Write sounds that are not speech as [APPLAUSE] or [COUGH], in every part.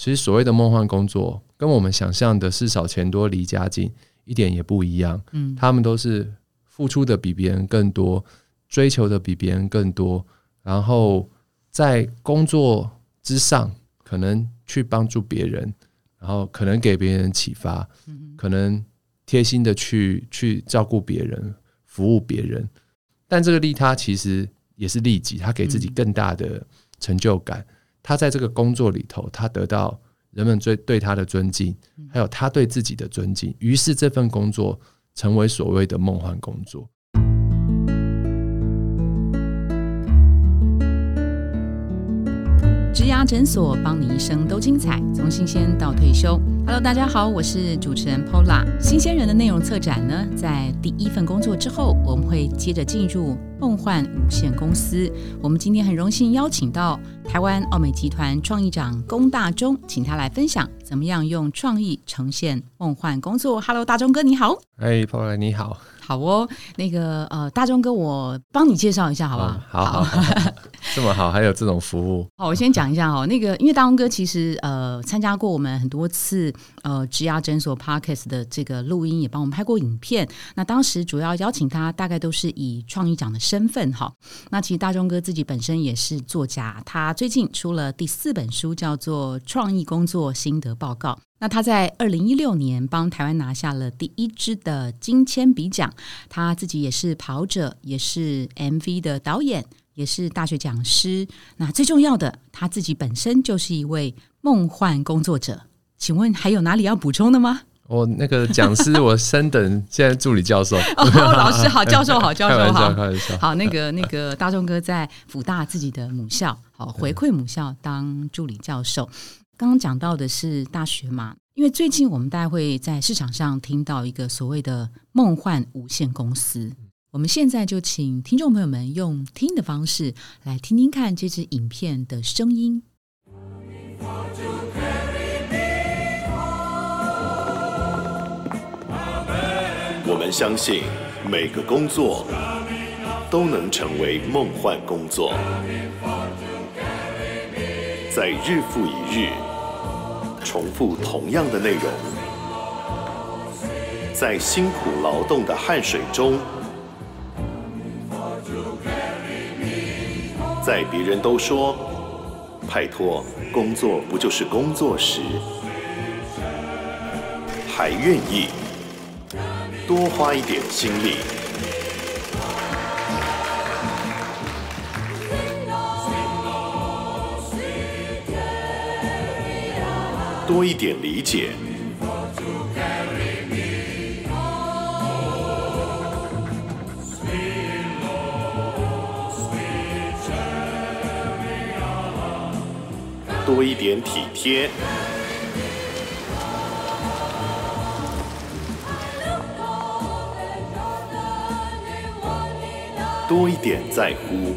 其实所谓的梦幻工作，跟我们想象的事少钱多离家近一点也不一样。嗯，他们都是付出的比别人更多，追求的比别人更多，然后在工作之上，可能去帮助别人，然后可能给别人启发，可能贴心的去去照顾别人，服务别人。但这个利他其实也是利己，他给自己更大的成就感。他在这个工作里头，他得到人们最对他的尊敬，还有他对自己的尊敬，于是这份工作成为所谓的梦幻工作。牙诊所，帮你一生都精彩，从新鲜到退休。Hello，大家好，我是主持人 Pola。新鲜人的内容策展呢，在第一份工作之后，我们会接着进入梦幻无限公司。我们今天很荣幸邀请到台湾奥美集团创意长龚大中，请他来分享怎么样用创意呈现梦幻工作。Hello，大中哥，你好。哎，Pola，你好。好哦，那个呃，大钟哥，我帮你介绍一下，好不好？好，好，[LAUGHS] [LAUGHS] 这么好，还有这种服务。好，我先讲一下哈，那个因为大钟哥其实呃参加过我们很多次呃植牙诊所 Parkes 的这个录音，也帮我们拍过影片。那当时主要邀请他，大概都是以创意长的身份哈。那其实大钟哥自己本身也是作家，他最近出了第四本书，叫做《创意工作心得报告》。那他在二零一六年帮台湾拿下了第一支的金铅笔奖，他自己也是跑者，也是 MV 的导演，也是大学讲师。那最重要的，他自己本身就是一位梦幻工作者。请问还有哪里要补充的吗？我那个讲师，我升等现在助理教授。[LAUGHS] 哦，老师好，教授好，教授好。好，那个那个大众哥在辅大自己的母校，好回馈母校当助理教授。刚刚讲到的是大学嘛，因为最近我们大家会在市场上听到一个所谓的梦幻无限公司。我们现在就请听众朋友们用听的方式来听听看这支影片的声音。我们相信每个工作都能成为梦幻工作，在日复一日。重复同样的内容，在辛苦劳动的汗水中，在别人都说“拜托，工作不就是工作时”，还愿意多花一点心力。多一点理解，多一点体贴，多一点在乎。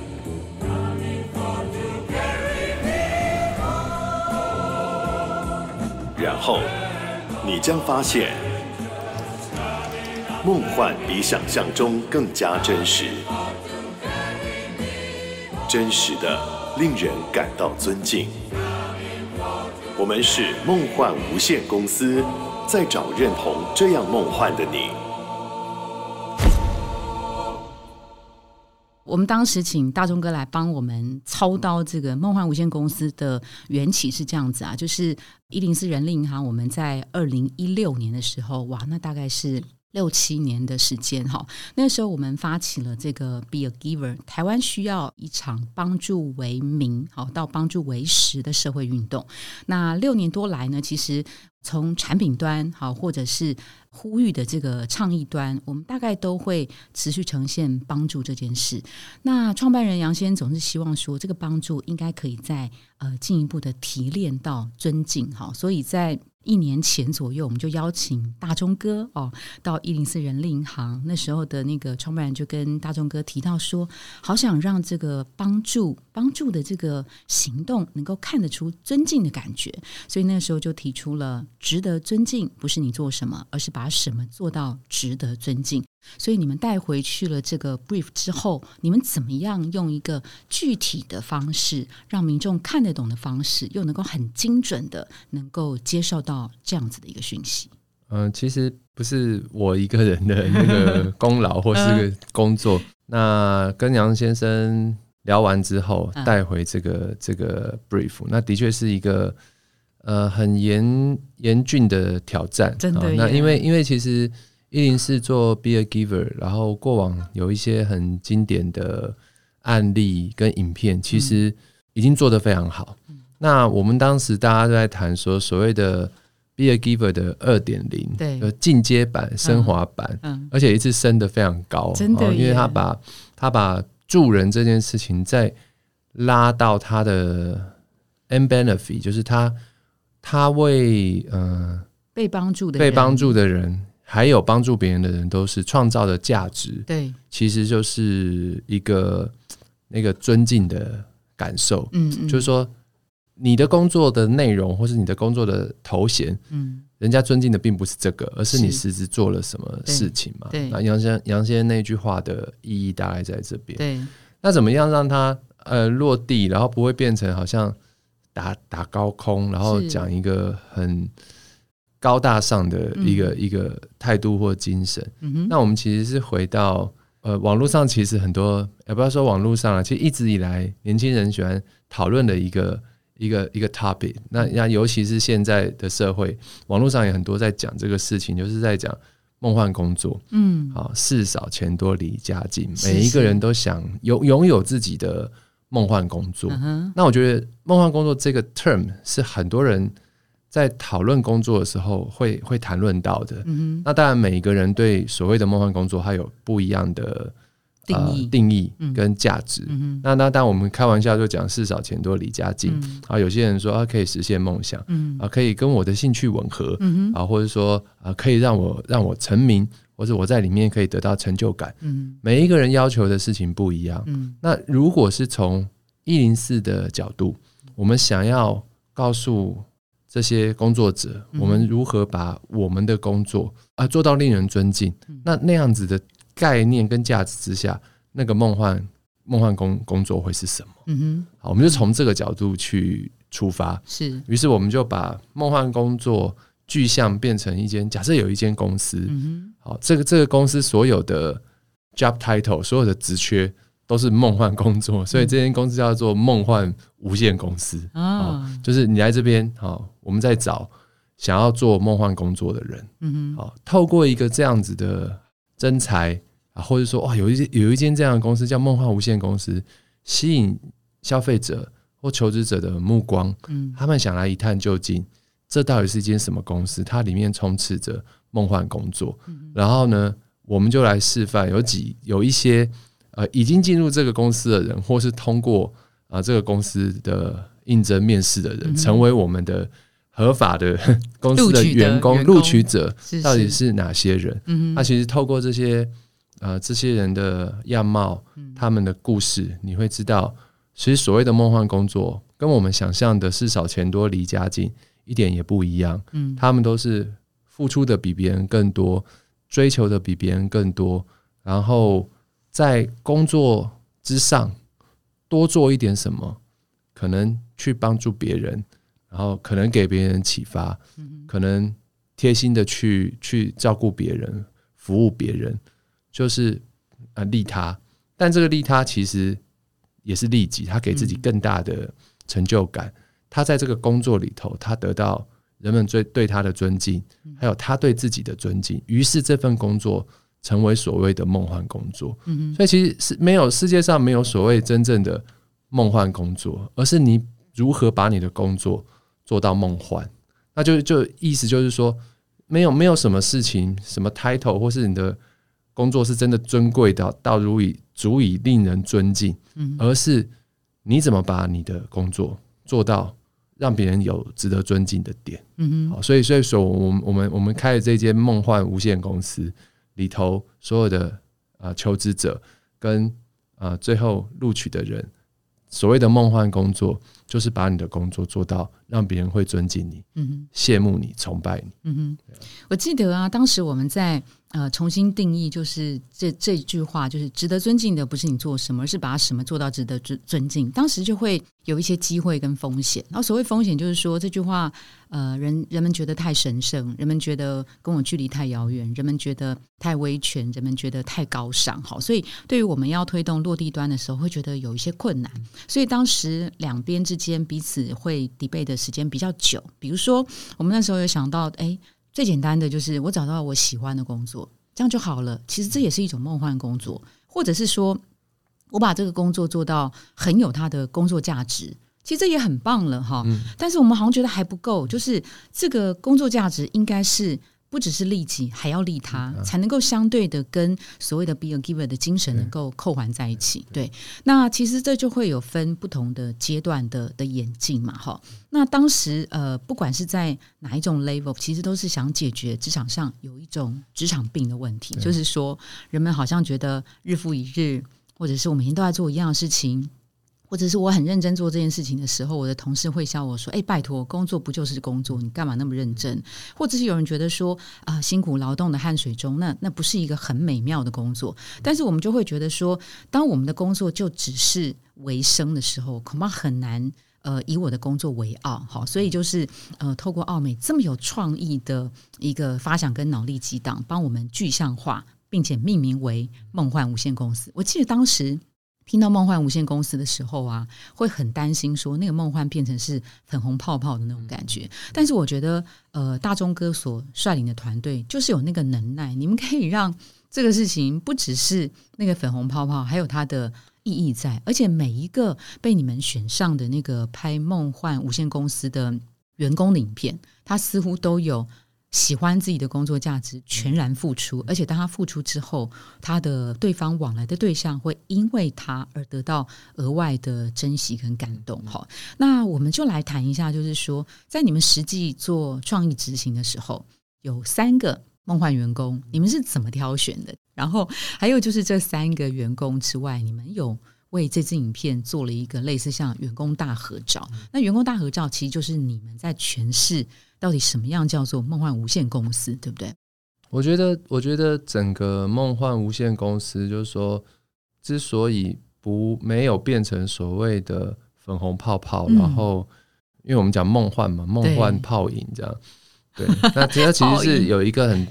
然后，你将发现，梦幻比想象中更加真实，真实的令人感到尊敬。我们是梦幻无限公司，在找认同这样梦幻的你。我们当时请大钟哥来帮我们操刀，这个梦幻无限公司的缘起是这样子啊，就是一零四人力银行，我们在二零一六年的时候，哇，那大概是六七年的时间哈。那时候我们发起了这个 Be a Giver，台湾需要一场帮助为名好到帮助为实的社会运动。那六年多来呢，其实从产品端好，或者是呼吁的这个倡议端，我们大概都会持续呈现帮助这件事。那创办人杨先总是希望说，这个帮助应该可以在呃进一步的提炼到尊敬哈，所以在。一年前左右，我们就邀请大钟哥哦到一零四人力银行。那时候的那个创办人就跟大钟哥提到说，好想让这个帮助帮助的这个行动能够看得出尊敬的感觉，所以那个时候就提出了值得尊敬，不是你做什么，而是把什么做到值得尊敬。所以你们带回去了这个 brief 之后，你们怎么样用一个具体的方式，让民众看得懂的方式，又能够很精准的能够接受到这样子的一个讯息？嗯，其实不是我一个人的那个功劳或是个 [LAUGHS] 工作。那跟杨先生聊完之后，带回这个这个 brief，那的确是一个呃很严严峻的挑战。真的，那因为因为其实。一零四做 Be a Giver，然后过往有一些很经典的案例跟影片，其实已经做得非常好。那我们当时大家都在谈说，所谓的 Be a Giver 的二点零，对，进阶版、升华版，嗯，而且一次升的非常高，真的，因为他把他把助人这件事情再拉到他的 end benefit，就是他他为呃被帮助的被帮助的人。还有帮助别人的人，都是创造的价值。对，其实就是一个那个尊敬的感受。嗯，就是说你的工作的内容，或是你的工作的头衔，嗯，人家尊敬的并不是这个，而是你实质做了什么事情嘛。对，那杨先杨先生那句话的意义大概在这边。对，那怎么样让它呃落地，然后不会变成好像打打高空，然后讲一个很。高大上的一个一个态度或精神，嗯那我们其实是回到呃网络上，其实很多也不要说网络上了，其实一直以来年轻人喜欢讨论的一个一个一个 topic。那那尤其是现在的社会，网络上也很多在讲这个事情，就是在讲梦幻工作。嗯，好，事少钱多离家近，每一个人都想拥拥有自己的梦幻工作。那我觉得梦幻工作这个 term 是很多人。在讨论工作的时候，会会谈论到的。那当然，每一个人对所谓的梦幻工作，他有不一样的定义、定义跟价值。那那当我们开玩笑就讲“事少钱多离家近”，啊，有些人说啊可以实现梦想，啊可以跟我的兴趣吻合，啊或者说啊可以让我让我成名，或者我在里面可以得到成就感。每一个人要求的事情不一样。那如果是从一零四的角度，我们想要告诉。这些工作者，我们如何把我们的工作啊做到令人尊敬？那那样子的概念跟价值之下，那个梦幻梦幻工工作会是什么？嗯哼，好，我们就从这个角度去出发。是，于是我们就把梦幻工作具象变成一间，假设有一间公司，嗯哼，好，这个这个公司所有的 job title，所有的职缺。都是梦幻工作，所以这间公司叫做梦幻无限公司啊。就是你来这边，好，我们在找想要做梦幻工作的人。嗯哼，好，透过一个这样子的真才啊，或者说哇，有一间有一间这样的公司叫梦幻无限公司，吸引消费者或求职者的目光。嗯，他们想来一探究竟，这到底是一间什么公司？它里面充斥着梦幻工作。然后呢，我们就来示范，有几有一些。呃，已经进入这个公司的人，或是通过啊这个公司的应征面试的人，成为我们的合法的 [LAUGHS] 公司的员工录取者，到底是哪些人？嗯，那其实透过这些呃这些人的样貌，他们的故事，你会知道，其实所谓的梦幻工作，跟我们想象的事少钱多离家近一点也不一样。嗯，他们都是付出的比别人更多，追求的比别人更多，然后。在工作之上多做一点什么，可能去帮助别人，然后可能给别人启发，可能贴心的去去照顾别人、服务别人，就是啊利他。但这个利他其实也是利己，他给自己更大的成就感。他在这个工作里头，他得到人们最对他的尊敬，还有他对自己的尊敬。于是这份工作。成为所谓的梦幻工作，所以其实是没有世界上没有所谓真正的梦幻工作，而是你如何把你的工作做到梦幻。那就就意思就是说，没有没有什么事情，什么 title 或是你的工作是真的尊贵到到足以足以令人尊敬，嗯而是你怎么把你的工作做到让别人有值得尊敬的点。嗯好，所以所以说，我们我们我们开的这间梦幻无限公司。里头所有的啊求职者跟啊最后录取的人，所谓的梦幻工作，就是把你的工作做到让别人会尊敬你，嗯哼，羡慕你，崇拜你，嗯哼。我记得啊，当时我们在呃重新定义，就是这这句话，就是值得尊敬的不是你做什么，而是把什么做到值得尊尊敬。当时就会有一些机会跟风险。然后所谓风险，就是说这句话，呃，人人们觉得太神圣，人们觉得跟我距离太遥远，人们觉得太威权，人们觉得太高尚。好，所以对于我们要推动落地端的时候，会觉得有一些困难。所以当时两边之间彼此会 debate 的时间比较久。比如说，我们那时候有想到，哎。最简单的就是我找到我喜欢的工作，这样就好了。其实这也是一种梦幻工作，或者是说我把这个工作做到很有它的工作价值，其实这也很棒了哈。但是我们好像觉得还不够，就是这个工作价值应该是。不只是利己，还要利他，才能够相对的跟所谓的 be a giver 的精神能够扣环在一起。对，那其实这就会有分不同的阶段的的演进嘛，哈。那当时呃，不管是在哪一种 level，其实都是想解决职场上有一种职场病的问题，就是说人们好像觉得日复一日，或者是我每天都在做一样的事情。或者是我很认真做这件事情的时候，我的同事会笑我说：“哎，拜托，工作不就是工作？你干嘛那么认真？”或者是有人觉得说：“啊，辛苦劳动的汗水中，那那不是一个很美妙的工作。”但是我们就会觉得说，当我们的工作就只是为生的时候，恐怕很难呃以我的工作为傲。好，所以就是呃，透过奥美这么有创意的一个发想跟脑力激荡，帮我们具象化，并且命名为梦幻无限公司。我记得当时。听到梦幻无限公司的时候啊，会很担心说那个梦幻变成是粉红泡泡的那种感觉。但是我觉得，呃，大中哥所率领的团队就是有那个能耐，你们可以让这个事情不只是那个粉红泡泡，还有它的意义在。而且每一个被你们选上的那个拍梦幻无限公司的员工的影片，它似乎都有。喜欢自己的工作价值，全然付出，而且当他付出之后，他的对方往来的对象会因为他而得到额外的珍惜跟感动。哈，那我们就来谈一下，就是说，在你们实际做创意执行的时候，有三个梦幻员工，你们是怎么挑选的？然后还有就是这三个员工之外，你们有为这支影片做了一个类似像员工大合照。那员工大合照其实就是你们在诠释。到底什么样叫做梦幻无限公司，对不对？我觉得，我觉得整个梦幻无限公司，就是说，之所以不没有变成所谓的粉红泡泡，然后，因为我们讲梦幻嘛，梦幻泡影这样，对，[LAUGHS] 那其实其实是有一个很，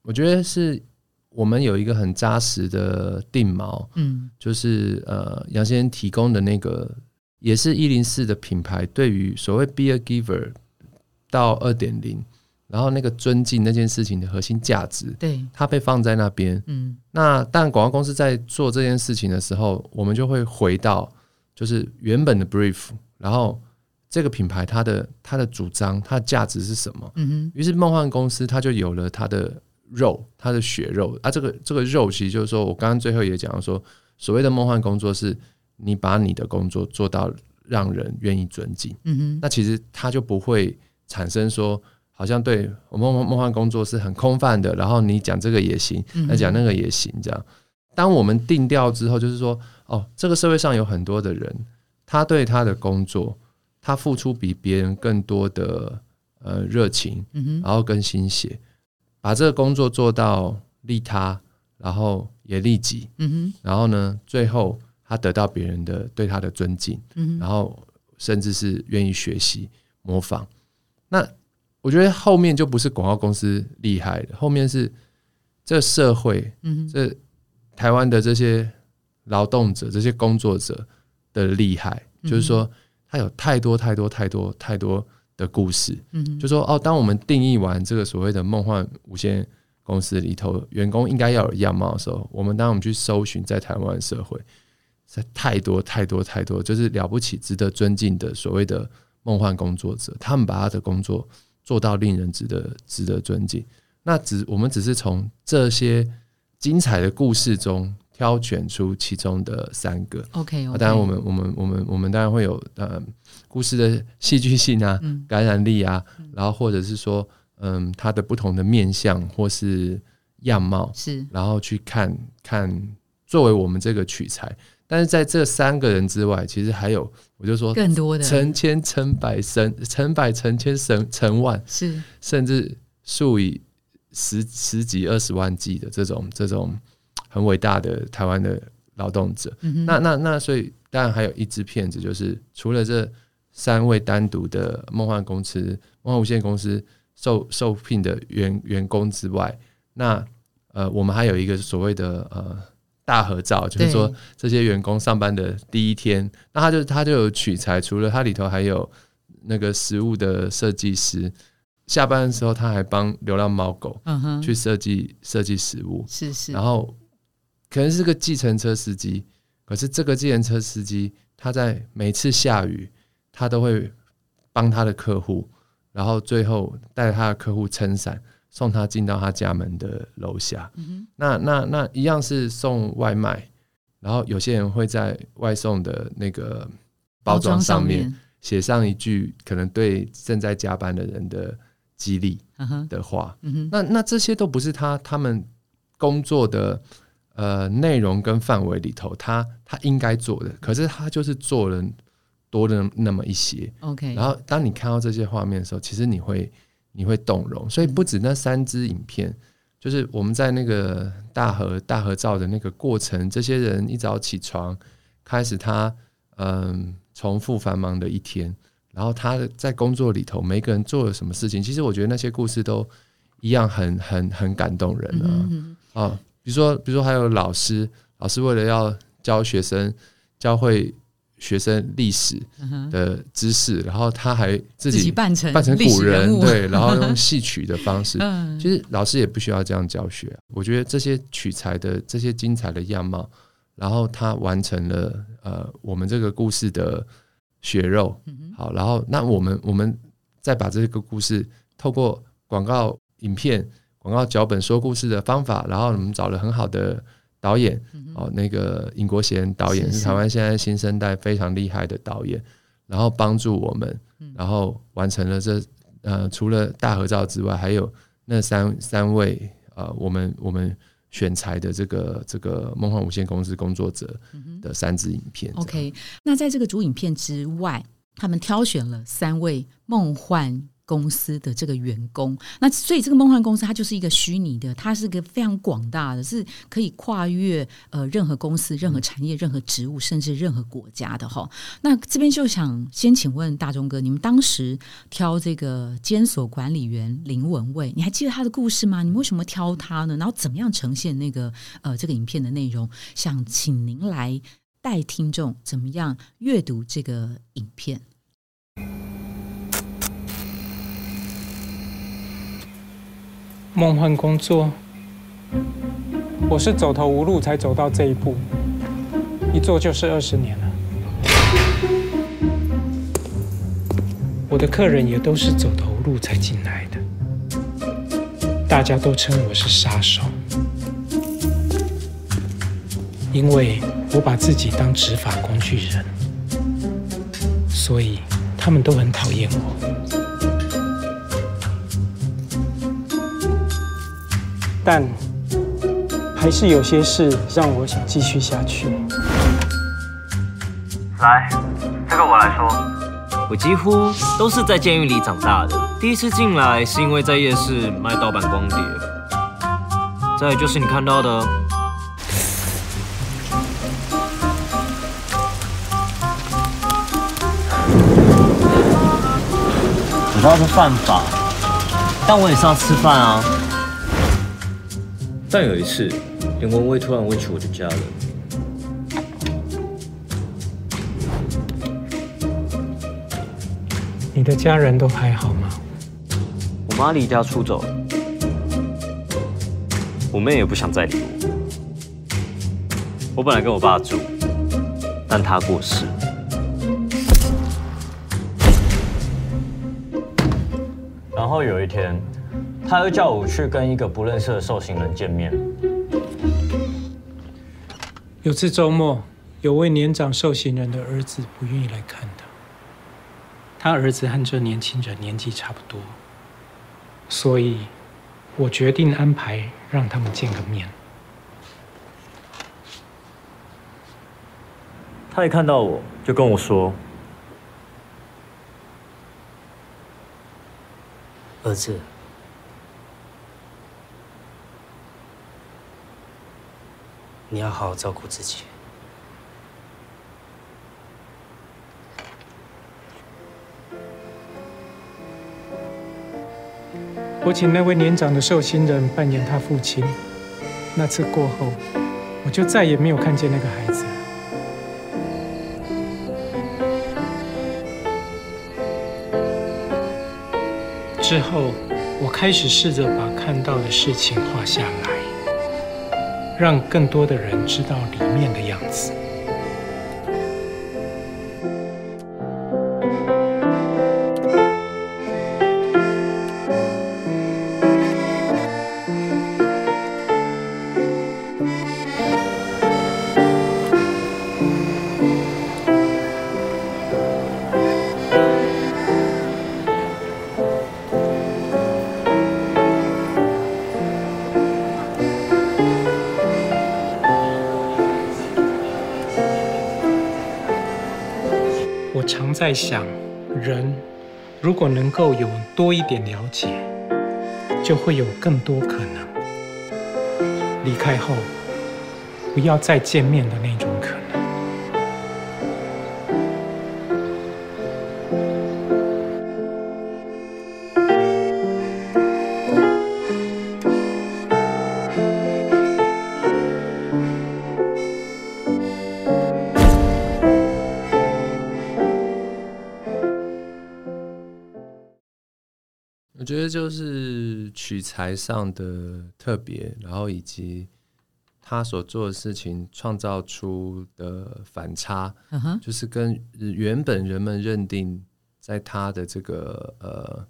我觉得是我们有一个很扎实的定锚，嗯，就是呃，杨先生提供的那个，也是一零四的品牌，对于所谓 be a giver。到二点零，然后那个尊敬那件事情的核心价值，对它被放在那边。嗯，那但广告公司在做这件事情的时候，我们就会回到就是原本的 brief，然后这个品牌它的它的主张，它的价值是什么？嗯哼。于是梦幻公司它就有了它的肉，它的血肉啊。这个这个肉其实就是说我刚刚最后也讲了说，所谓的梦幻工作是你把你的工作做到让人愿意尊敬。嗯哼。那其实它就不会。产生说，好像对我梦梦幻工作是很空泛的，然后你讲这个也行，那讲那个也行，这样。当我们定调之后，就是说，哦，这个社会上有很多的人，他对他的工作，他付出比别人更多的呃热情，然后跟心血，把这个工作做到利他，然后也利己，嗯哼，然后呢，最后他得到别人的对他的尊敬，嗯然后甚至是愿意学习模仿。那我觉得后面就不是广告公司厉害的，后面是这社会，嗯，这台湾的这些劳动者、这些工作者的厉害，就是说他有太多太多太多太多的故事，嗯，就说哦，当我们定义完这个所谓的梦幻无限公司里头员工应该要有样貌的时候，我们当我们去搜寻在台湾社会，在太多太多太多，就是了不起、值得尊敬的所谓的。梦幻工作者，他们把他的工作做到令人值得值得尊敬。那只我们只是从这些精彩的故事中挑选出其中的三个。OK，当然我们我们我们我们当然会有呃故事的戏剧性啊、感染力啊，然后或者是说嗯它的不同的面相或是样貌是，然后去看看作为我们这个取材。但是在这三个人之外，其实还有，我就说更多的成千成百、成成百成千、成成万，是。甚至数以十十几二十万计的这种这种很伟大的台湾的劳动者。那那那，所以当然还有一支片子，就是除了这三位单独的梦幻公司、梦幻无限公司受受聘的员员工之外，那呃，我们还有一个所谓的呃大合照，就是说这些员工上班的第一天，那他就他就有取材，除了他里头还有那个食物的设计师。下班的时候，他还帮流浪猫狗去设计设计食物，是是。然后可能是个计程车司机，可是这个计程车司机他在每次下雨，他都会帮他的客户，然后最后带着他的客户撑伞，送他进到他家门的楼下。那那那一样是送外卖，然后有些人会在外送的那个包装上面写上一句可能对正在加班的人的。激励的话，那那这些都不是他他们工作的呃内容跟范围里头，他他应该做的，可是他就是做了多了那么一些。OK，然后当你看到这些画面的时候，其实你会你会动容。所以不止那三支影片，就是我们在那个大合大合照的那个过程，这些人一早起床开始他嗯重复繁忙的一天。然后他在工作里头，每个人做了什么事情，其实我觉得那些故事都一样很很很感动人啊啊！比如说，比如说还有老师，老师为了要教学生教会学生历史的知识，然后他还自己扮成扮成古人，对，然后用戏曲的方式。[LAUGHS] 其实老师也不需要这样教学。我觉得这些取材的这些精彩的样貌，然后他完成了呃我们这个故事的血肉。好，然后那我们我们再把这个故事透过广告影片、广告脚本说故事的方法，然后我们找了很好的导演，哦，那个尹国贤导演是台湾现在新生代非常厉害的导演，然后帮助我们，然后完成了这呃除了大合照之外，还有那三三位呃我们我们选材的这个这个梦幻无限公司工作者的三支影片。OK，那在这个主影片之外。他们挑选了三位梦幻公司的这个员工，那所以这个梦幻公司它就是一个虚拟的，它是个非常广大的，是可以跨越呃任何公司、任何产业、任何职务，甚至任何国家的哈。那这边就想先请问大钟哥，你们当时挑这个监所管理员林文蔚，你还记得他的故事吗？你们为什么挑他呢？然后怎么样呈现那个呃这个影片的内容？想请您来。带听众怎么样阅读这个影片？梦幻工作，我是走投无路才走到这一步，一做就是二十年了。我的客人也都是走投无路才进来的，大家都称我是杀手，因为。我把自己当执法工具人，所以他们都很讨厌我。但还是有些事让我想继续下去。来，这个我来说。我几乎都是在监狱里长大的。第一次进来是因为在夜市卖盗版光碟，再就是你看到的。知道是犯法，但我也是要吃饭啊。但有一次，林文威突然问起我的家人。你的家人都还好吗？我妈离家出走，我妹也不想再理我。我本来跟我爸住，但他过世。然后有一天，他又叫我去跟一个不认识的受刑人见面。有次周末，有位年长受刑人的儿子不愿意来看他。他儿子和这年轻人年纪差不多，所以我决定安排让他们见个面。他一看到我就跟我说。儿子，你要好好照顾自己。我请那位年长的受刑人扮演他父亲。那次过后，我就再也没有看见那个孩子。之后，我开始试着把看到的事情画下来，让更多的人知道里面的样子。常在想，人如果能够有多一点了解，就会有更多可能。离开后，不要再见面的那种得就是取材上的特别，然后以及他所做的事情创造出的反差，就是跟原本人们认定在他的这个呃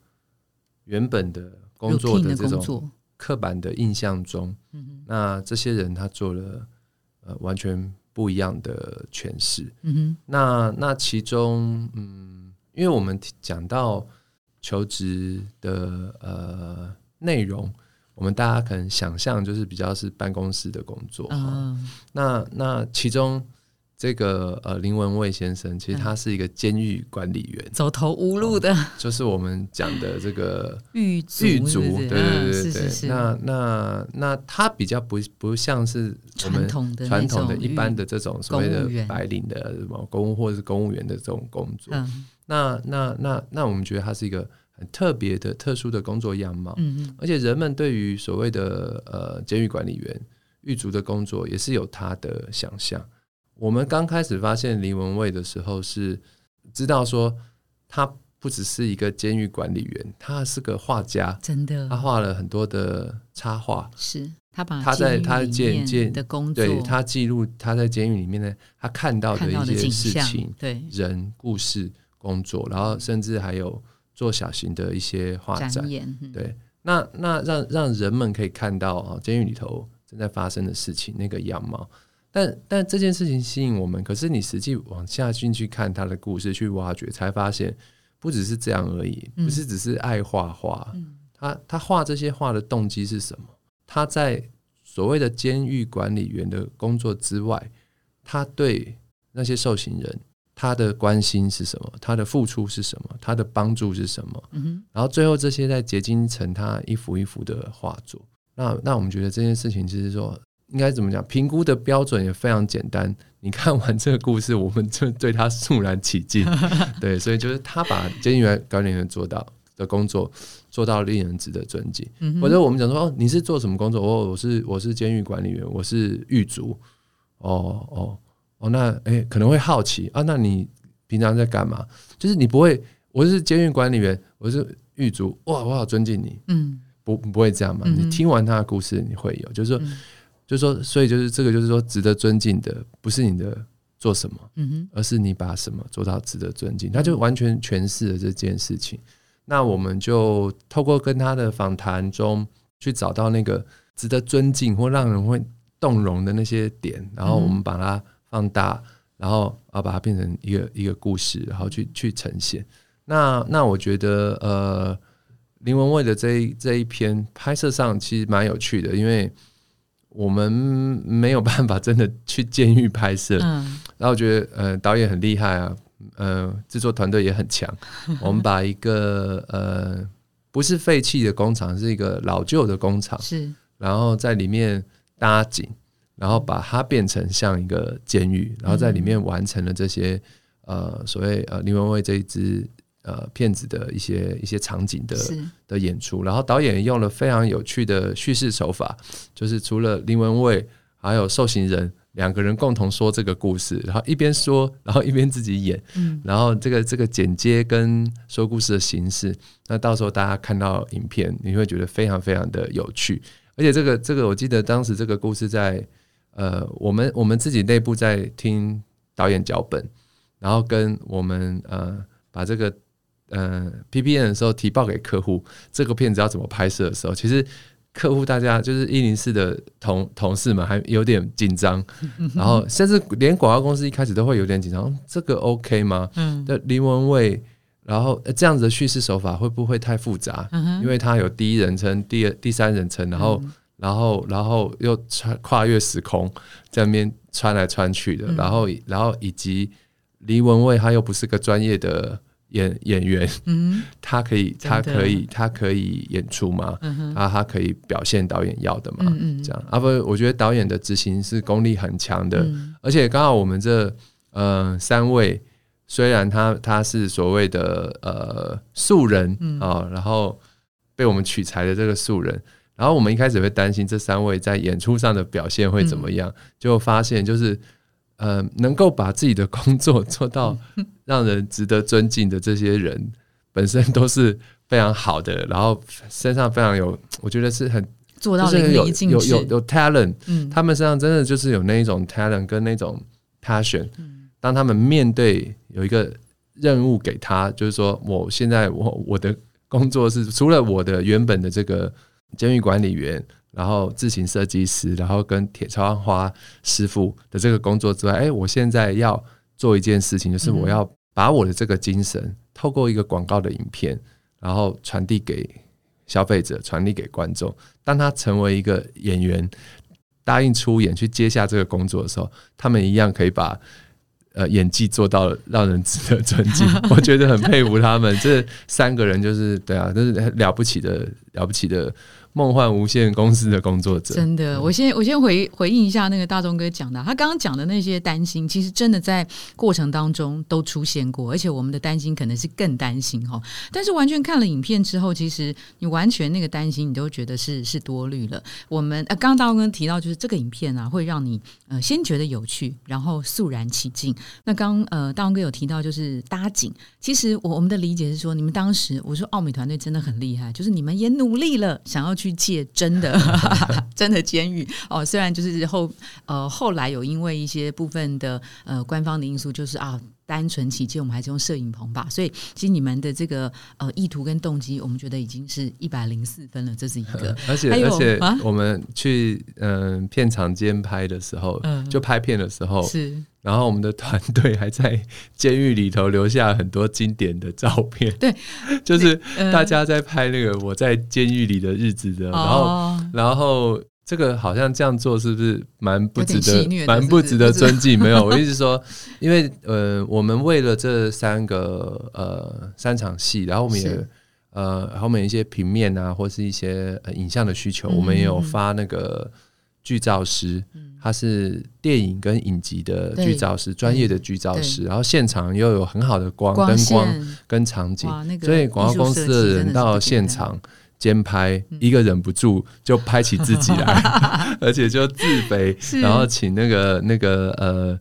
原本的工作的这种刻板的印象中，那这些人他做了呃完全不一样的诠释。那那其中，嗯，因为我们讲到。求职的呃内容，我们大家可能想象就是比较是办公室的工作。嗯，那那其中这个呃林文蔚先生，其实他是一个监狱管理员，走投无路的，就是我们讲的这个狱 [LAUGHS] 狱卒，对对对对。那那那他比较不不像是我们传统的一般的这种所谓的白领的什么公务或者是公务员的这种工作。那那那那，我们觉得它是一个很特别的、特殊的工作样貌。嗯嗯。而且人们对于所谓的呃监狱管理员、狱卒的工作，也是有他的想象。我们刚开始发现林文蔚的时候，是知道说他不只是一个监狱管理员，他是个画家。真的。他画了很多的插画。是他把他在他监监的工作，对他记录他在监狱里面呢，他看到的一些事情，对人故事。工作，然后甚至还有做小型的一些画展，对，那那让让人们可以看到啊，监狱里头正在发生的事情那个样貌。但但这件事情吸引我们，可是你实际往下进去看他的故事，去挖掘，才发现不只是这样而已，不是只是爱画画。他他画这些画的动机是什么？他在所谓的监狱管理员的工作之外，他对那些受刑人。他的关心是什么？他的付出是什么？他的帮助是什么？嗯然后最后这些在结晶成他一幅一幅的画作。那那我们觉得这件事情，就是说应该怎么讲？评估的标准也非常简单。你看完这个故事，我们就对他肃然起敬。[LAUGHS] 对，所以就是他把监狱管理员做到的工作做到令人值得尊敬。或者我们讲说，哦，你是做什么工作？哦，我是我是监狱管理员，我是狱卒。哦哦。哦，那哎，可能会好奇啊，那你平常在干嘛？就是你不会，我是监狱管理员，我是狱卒，哇，我好尊敬你，嗯，不不会这样嘛？你听完他的故事，你会有，就是说，就是说，所以就是这个，就是说，值得尊敬的不是你的做什么，嗯哼，而是你把什么做到值得尊敬，他就完全诠释了这件事情。那我们就透过跟他的访谈中去找到那个值得尊敬或让人会动容的那些点，然后我们把它。放大，然后啊，把它变成一个一个故事，然后去去呈现。那那我觉得，呃，林文蔚的这一这一篇拍摄上其实蛮有趣的，因为我们没有办法真的去监狱拍摄。嗯。然后我觉得，呃，导演很厉害啊，呃，制作团队也很强。[LAUGHS] 我们把一个呃不是废弃的工厂，是一个老旧的工厂，是，然后在里面搭景。然后把它变成像一个监狱，然后在里面完成了这些呃所谓呃林文蔚这一支呃骗子的一些一些场景的的演出，然后导演用了非常有趣的叙事手法，就是除了林文蔚还有受刑人两个人共同说这个故事，然后一边说，然后一边自己演，嗯。然后这个这个剪接跟说故事的形式，那到时候大家看到影片，你会觉得非常非常的有趣，而且这个这个我记得当时这个故事在呃我们我们自己内部在听导演脚本，然后跟我们呃把这个呃 P P N 的时候提报给客户，这个片子要怎么拍摄的时候，其实客户大家就是一零四的同同事们还有点紧张，[LAUGHS] 然后甚至连广告公司一开始都会有点紧张，这个 OK 吗？嗯的林文蔚，然后、呃这样子的叙事手法会不会太复杂？嗯因为它有第一人称、第二、第三人称，然后、然后然后又穿跨越时空，在那边穿来穿去的，嗯然后然后以及黎文蔚他又不是个专业的演演员，嗯他可以他可以他可以演出吗？嗯哼他他可以表现导演要的嘛？嗯嗯这样啊不，我觉得导演的执行是功力很强的，嗯而且刚好我们这呃三位，虽然他他是所谓的呃素人嗯啊、然后被我们取材的这个素人，然后我们一开始会担心这三位在演出上的表现会怎么样，结果发现就是呃能够把自己的工作做到 [LAUGHS] 让人值得尊敬的这些人，本身都是非常好的，然后身上非常有，我觉得是很做到有漓尽致，有有有 talent，嗯。他们身上真的就是有那一种 talent 跟那种 passion。当嗯他们面对有一个任务给他，就是说我现在我我的工作是除了我的原本的这个监狱管理员，然后自行设计师，然后跟铁窗花师傅的这个工作之外，哎，我现在要做一件事情，就是我要把我的这个精神透过一个广告的影片，然后传递给消费者，传递给观众。当他成为一个演员，答应出演去接下这个工作的时候，他们一样可以把呃演技做到让人值得尊敬。[LAUGHS] 我觉得很佩服他们这三个人，就是对啊，都是很了不起的了不起的梦幻无限公司的工作者。真的，我先我先回回应一下那个大钟哥讲的，他刚刚讲的那些担心，其实真的在过程当中都出现过，而且我们的担心可能是更担心哈。但是完全看了影片之后，其实你完全那个担心，你都觉得是是多虑了。我们呃，刚刚大钟哥提到，就是这个影片啊，会让你呃先觉得有趣，然后肃然起敬。那刚呃大钟哥有提到就是搭景，其实我我们的理解是说，你们当时我说奥美团队真的很厉害，就是你们也努力了，想要去借真的 [LAUGHS] 真的监狱哦。虽然就是后呃后来有因为一些部分的呃官方的因素，就是啊。单纯起见，我们还是用摄影棚吧，所以其实你们的这个呃意图跟动机，我们觉得已经是一百零四分了，这是一个。[LAUGHS] 而且而且啊？我们去嗯、呃片场监拍的时候，嗯。就拍片的时候，是。然后我们的团队还在监狱里头留下很多经典的照片。对，[LAUGHS] 就是嗯。大家在拍那个我在监狱里的日子的，然后哦然后这个好像这样做是不是蛮不值得蛮不值得尊敬？没有，[LAUGHS] 我意思是说，因为呃，我们为了这三个呃三场戏，然后我们也呃，然后面一些平面啊，或是一些、呃、影像的需求，嗯。我们也有发那个剧照师，他是电影跟影集的对剧照师，专业的剧照师，然后现场又有很好的光光灯光跟场景，那个所以广告公司的人到现场监拍，一个忍不住就拍起自己来，[LAUGHS] 而且就自卑，然后请那个那个呃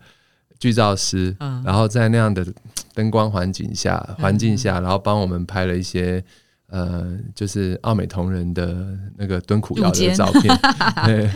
剧照师，嗯。然后在那样的灯光环境下环境下，嗯然后帮我们拍了一些。呃，就是奥美同仁的那个蹲苦窑的照片，[LAUGHS] 对，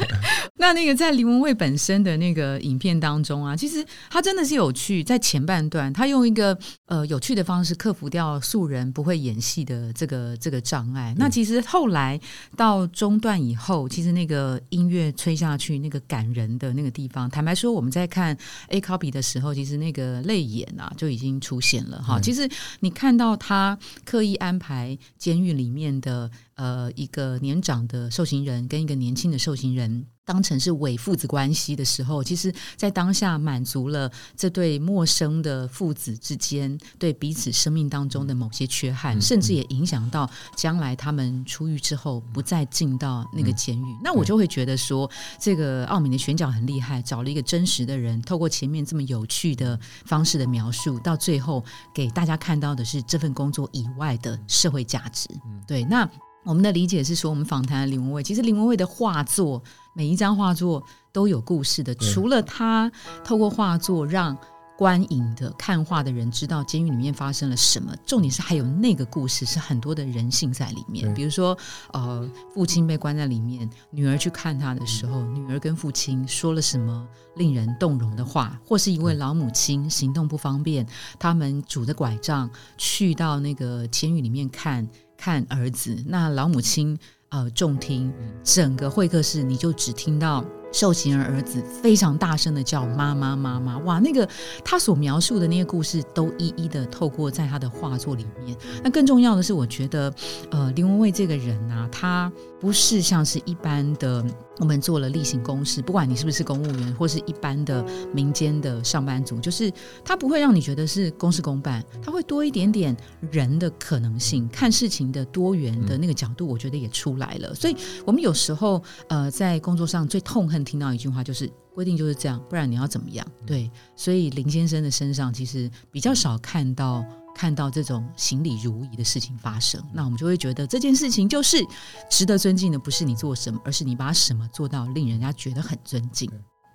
那那个在林文蔚本身的那个影片当中啊，其实他真的是有趣，在前半段他用一个呃有趣的方式克服掉素人不会演戏的这个这个障碍。那其实后来到中段以后，其实那个音乐吹下去，那个感人的那个地方，坦白说我们在看 A copy 的时候，其实那个泪眼啊就已经出现了哈。其实你看到他刻意安排监狱里面的呃一个年长的受刑人跟一个年轻的受刑人。当成是伪父子关系的时候，其实，在当下满足了这对陌生的父子之间对彼此生命当中的某些缺憾，甚至也影响到将来他们出狱之后不再进到那个监狱。那我就会觉得说，这个奥米的选角很厉害，找了一个真实的人，透过前面这么有趣的方式的描述，到最后给大家看到的是这份工作以外的社会价值。对，那我们的理解是说，我们访谈林文蔚，其实林文蔚的画作。每一张画作都有故事的，除了他透过画作让观影的看画的人知道监狱里面发生了什么，重点是还有那个故事是很多的人性在里面。比如说，呃，父亲被关在里面，女儿去看他的时候，女儿跟父亲说了什么令人动容的话，或是一位老母亲行动不方便，他们拄着拐杖去到那个监狱里面看看儿子，那老母亲。呃，重听整个会客室，你就只听到受刑人儿子非常大声的叫“妈妈，妈妈”。哇，那个他所描述的那些故事，都一一的透过在他的画作里面。那更重要的是，我觉得，呃，林文蔚这个人啊，他不是像是一般的。我们做了例行公事，不管你是不是公务员，或是一般的民间的上班族，就是他不会让你觉得是公事公办，他会多一点点人的可能性，看事情的多元的那个角度，我觉得也出来了。所以，我们有时候呃，在工作上最痛恨听到一句话，就是规定就是这样，不然你要怎么样？对，所以林先生的身上其实比较少看到。看到这种行礼如仪的事情发生，那我们就会觉得这件事情就是值得尊敬的，不是你做什么，而是你把什么做到令人家觉得很尊敬。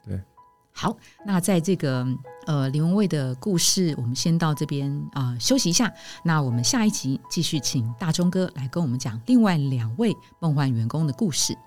对，好，那在这个呃林文蔚的故事，我们先到这边啊休息一下。那我们下一集继续请大钟哥来跟我们讲另外两位梦幻员工的故事。